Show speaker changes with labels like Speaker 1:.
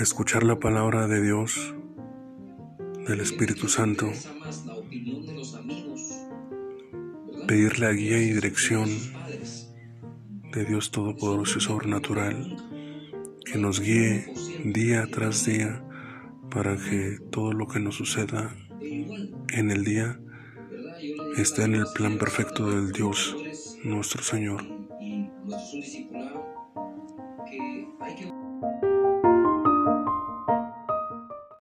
Speaker 1: escuchar la palabra de Dios, del Espíritu Santo, pedir la guía y dirección de Dios Todopoderoso y Sobrenatural, que nos guíe día tras día para que todo lo que nos suceda en el día esté en el plan perfecto del Dios, nuestro Señor.